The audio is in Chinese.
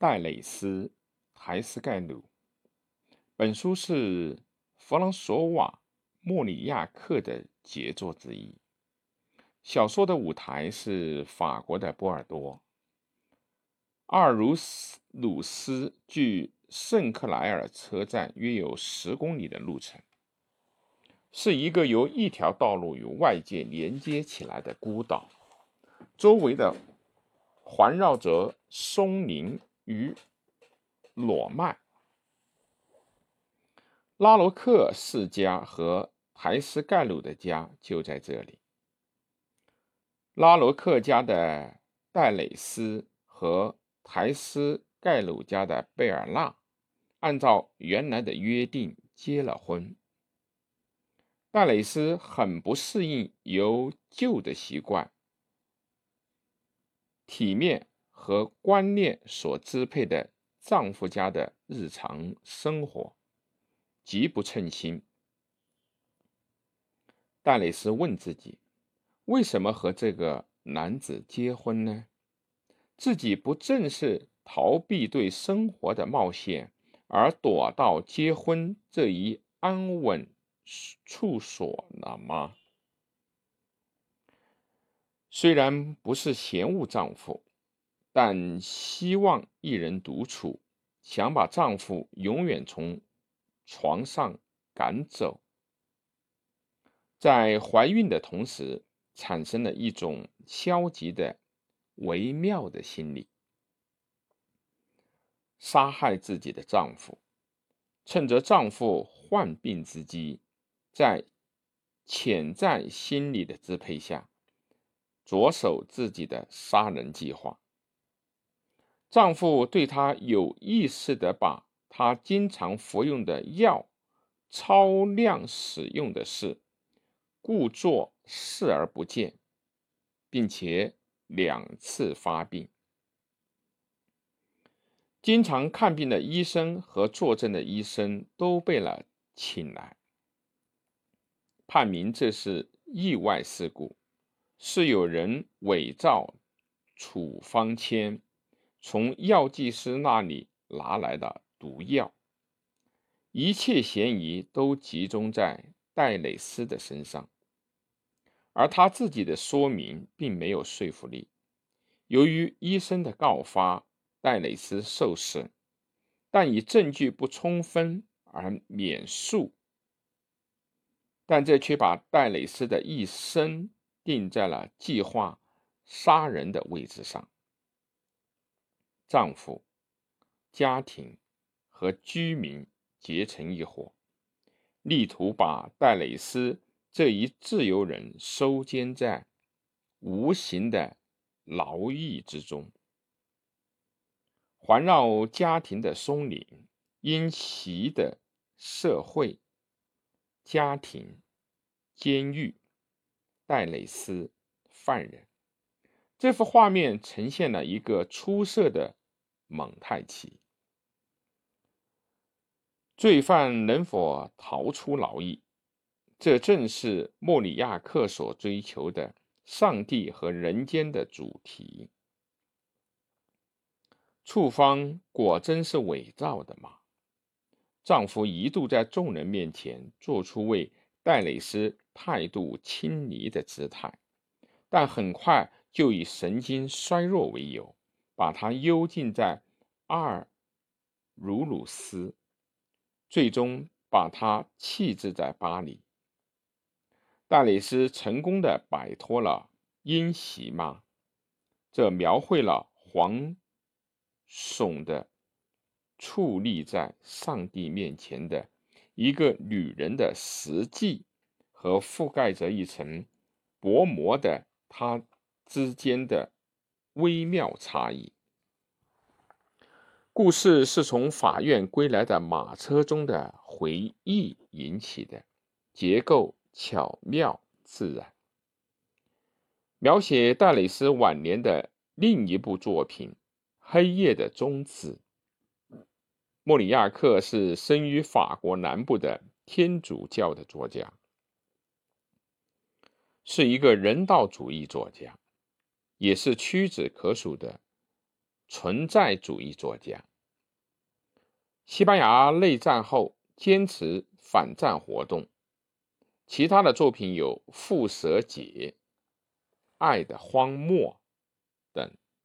戴蕾丝·台斯盖鲁。本书是弗朗索瓦·莫里亚克的杰作之一。小说的舞台是法国的波尔多。阿尔茹斯鲁斯距圣克莱尔车站约有十公里的路程，是一个由一条道路与外界连接起来的孤岛，周围的环绕着松林。与裸麦，拉罗克世家和台斯盖鲁的家就在这里。拉罗克家的戴蕾斯和台斯盖鲁家的贝尔纳，按照原来的约定结了婚。戴蕾斯很不适应由旧的习惯、体面。和观念所支配的丈夫家的日常生活极不称心。戴蕾丝问自己：为什么和这个男子结婚呢？自己不正是逃避对生活的冒险，而躲到结婚这一安稳处所了吗？虽然不是嫌恶丈夫。但希望一人独处，想把丈夫永远从床上赶走，在怀孕的同时，产生了一种消极的、微妙的心理，杀害自己的丈夫，趁着丈夫患病之机，在潜在心理的支配下，着手自己的杀人计划。丈夫对她有意识地把她经常服用的药超量使用的事，故作视而不见，并且两次发病。经常看病的医生和坐诊的医生都被了请来，判明这是意外事故，是有人伪造处方签。从药剂师那里拿来的毒药，一切嫌疑都集中在戴蕾丝的身上，而他自己的说明并没有说服力。由于医生的告发，戴蕾丝受审，但以证据不充分而免诉。但这却把戴蕾丝的一生定在了计划杀人的位置上。丈夫、家庭和居民结成一伙，力图把戴蕾丝这一自由人收监在无形的牢狱之中。环绕家庭的松林、因袭的社会、家庭、监狱、戴蕾丝、犯人，这幅画面呈现了一个出色的。蒙太奇，罪犯能否逃出牢狱？这正是莫里亚克所追求的上帝和人间的主题。处方果真是伪造的吗？丈夫一度在众人面前做出为戴蕾丝态度亲昵的姿态，但很快就以神经衰弱为由。把他幽禁在阿尔茹鲁斯，最终把他弃置在巴黎。戴蕾丝成功的摆脱了阴袭吗？这描绘了黄耸的矗立在上帝面前的一个女人的实际和覆盖着一层薄膜的她之间的。微妙差异。故事是从法院归来的马车中的回忆引起的，结构巧妙自然。描写戴蕾斯晚年的另一部作品《黑夜的终止》。莫里亚克是生于法国南部的天主教的作家，是一个人道主义作家。也是屈指可数的存在主义作家。西班牙内战后坚持反战活动，其他的作品有《蝮蛇解》《爱的荒漠》等。